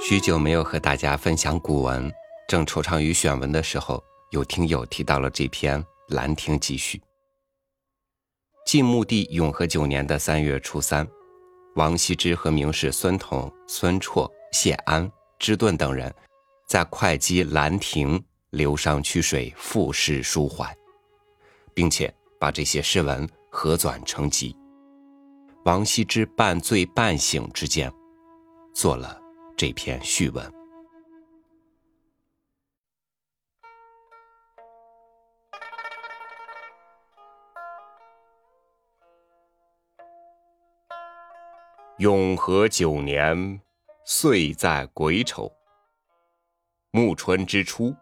许久没有和大家分享古文，正惆怅于选文的时候，有听友提到了这篇《兰亭集序》。晋穆帝永和九年的三月初三，王羲之和名士孙统、孙绰、谢安、芝顿等人，在会稽兰亭流觞曲水，赋诗抒怀，并且把这些诗文合纂成集。王羲之半醉半醒之间，做了这篇序文。永和九年，岁在癸丑。暮春之初，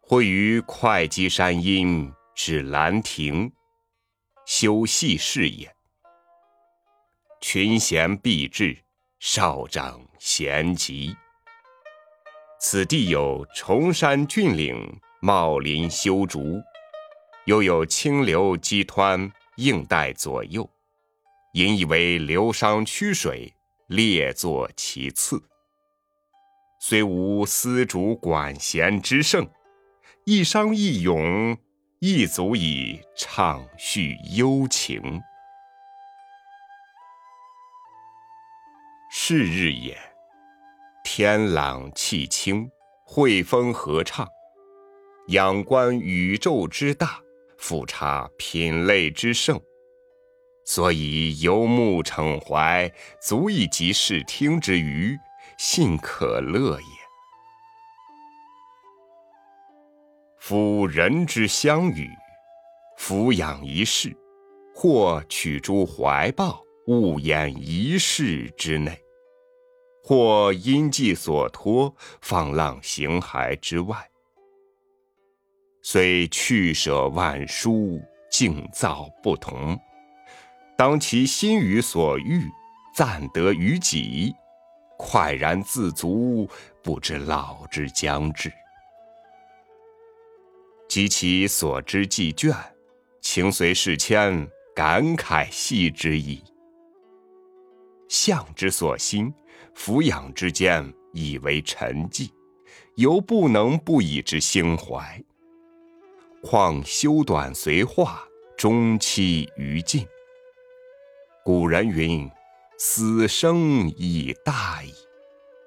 会于会稽山阴至兰亭，修禊事也。群贤毕至，少长咸集。此地有崇山峻岭，茂林修竹，又有清流激湍，映带左右。引以为流觞曲水，列坐其次。虽无丝竹管弦之盛，一觞一咏，亦足以畅叙幽情。是日也，天朗气清，惠风和畅，仰观宇宙之大，俯察品类之盛。所以游目骋怀，足以及视听之娱，信可乐也。夫人之相与，俯仰一世，或取诸怀抱，误掩一世之内；或因寄所托，放浪形骸之外。虽去舍万殊，境造不同。当其心于所欲，暂得于己，快然自足，不知老之将至。及其所知既倦，情随事迁，感慨系之矣。相之所欣，俯仰之间，以为沉寂，犹不能不以之兴怀。况修短随化，终期于尽。古人云：“死生已大矣，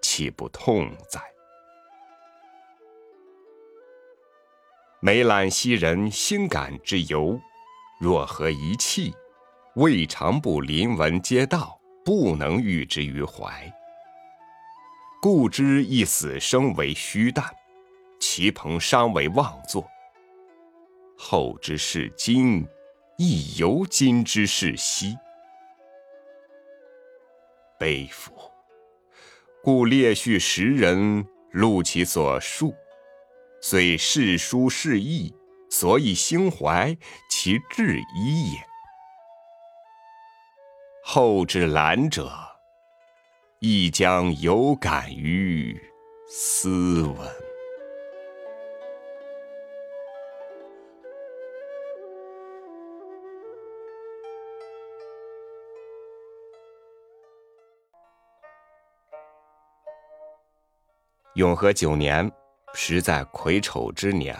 岂不痛哉？”梅览昔人兴感之由，若合一气，未尝不临文皆道，不能喻之于怀。故知一死生为虚诞，其朋伤为妄作。后之视今，亦犹今之视昔。悲夫！故列叙时人，录其所述，虽世殊事异，所以兴怀，其志一也。后之览者，亦将有感于斯文。永和九年，实在癸丑之年，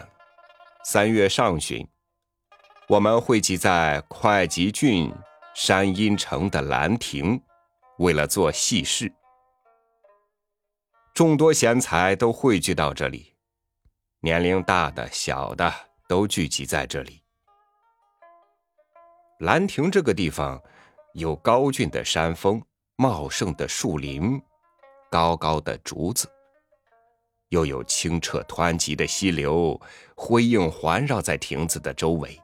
三月上旬，我们汇集在会稽郡山阴城的兰亭，为了做戏事。众多贤才都汇聚到这里，年龄大的、小的都聚集在这里。兰亭这个地方，有高峻的山峰、茂盛的树林、高高的竹子。又有清澈湍急的溪流，辉映环绕在亭子的周围。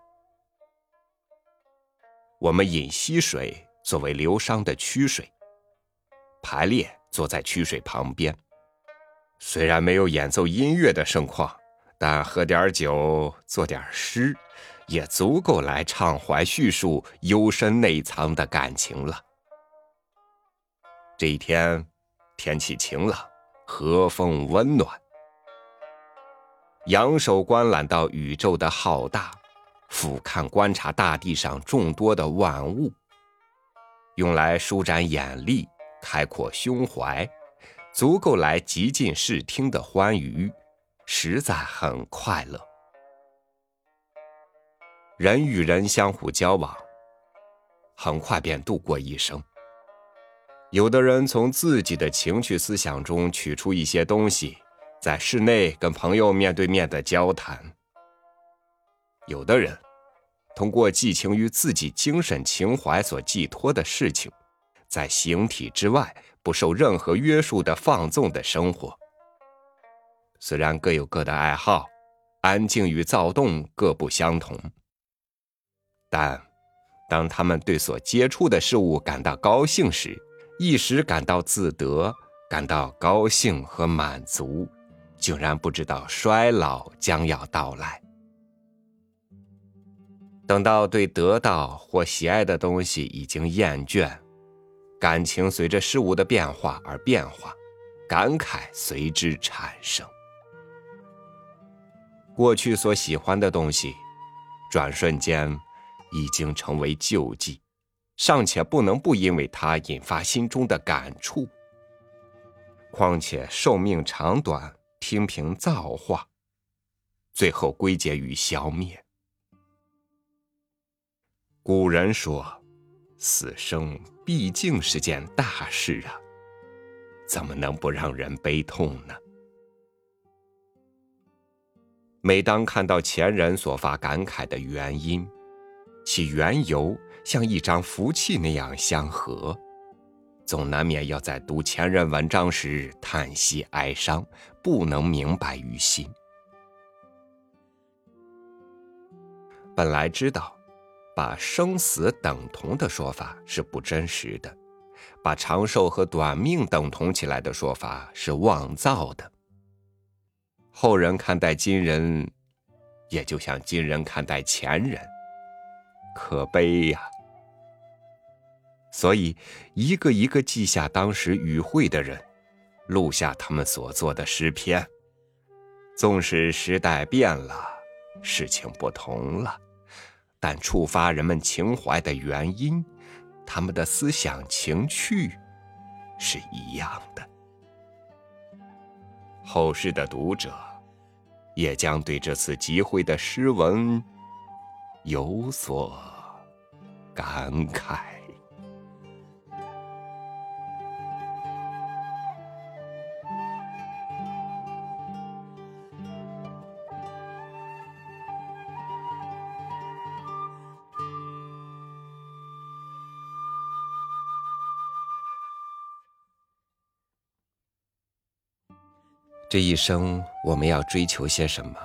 我们饮溪水作为流觞的曲水，排列坐在曲水旁边。虽然没有演奏音乐的盛况，但喝点酒，作点诗，也足够来畅怀叙述幽深内藏的感情了。这一天，天气晴朗。和风温暖，仰首观览到宇宙的浩大，俯瞰观察大地上众多的万物，用来舒展眼力、开阔胸怀，足够来极尽视听的欢愉，实在很快乐。人与人相互交往，很快便度过一生。有的人从自己的情趣思想中取出一些东西，在室内跟朋友面对面的交谈；有的人通过寄情于自己精神情怀所寄托的事情，在形体之外不受任何约束的放纵的生活。虽然各有各的爱好，安静与躁动各不相同。但，当他们对所接触的事物感到高兴时，一时感到自得，感到高兴和满足，竟然不知道衰老将要到来。等到对得到或喜爱的东西已经厌倦，感情随着事物的变化而变化，感慨随之产生。过去所喜欢的东西，转瞬间。已经成为旧迹，尚且不能不因为它引发心中的感触。况且寿命长短，听凭造化，最后归结于消灭。古人说：“死生毕竟是件大事啊，怎么能不让人悲痛呢？”每当看到前人所发感慨的原因，其缘由像一张符契那样相合，总难免要在读前人文章时叹息哀伤，不能明白于心。本来知道，把生死等同的说法是不真实的，把长寿和短命等同起来的说法是妄造的。后人看待今人，也就像今人看待前人。可悲呀！所以，一个一个记下当时与会的人，录下他们所做的诗篇。纵使时代变了，事情不同了，但触发人们情怀的原因，他们的思想情趣是一样的。后世的读者，也将对这次集会的诗文。有所感慨。这一生，我们要追求些什么？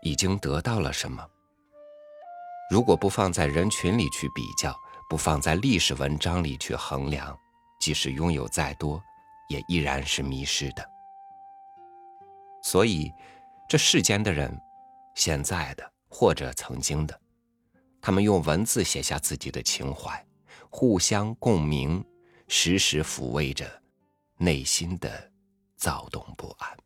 已经得到了什么？如果不放在人群里去比较，不放在历史文章里去衡量，即使拥有再多，也依然是迷失的。所以，这世间的人，现在的或者曾经的，他们用文字写下自己的情怀，互相共鸣，时时抚慰着内心的躁动不安。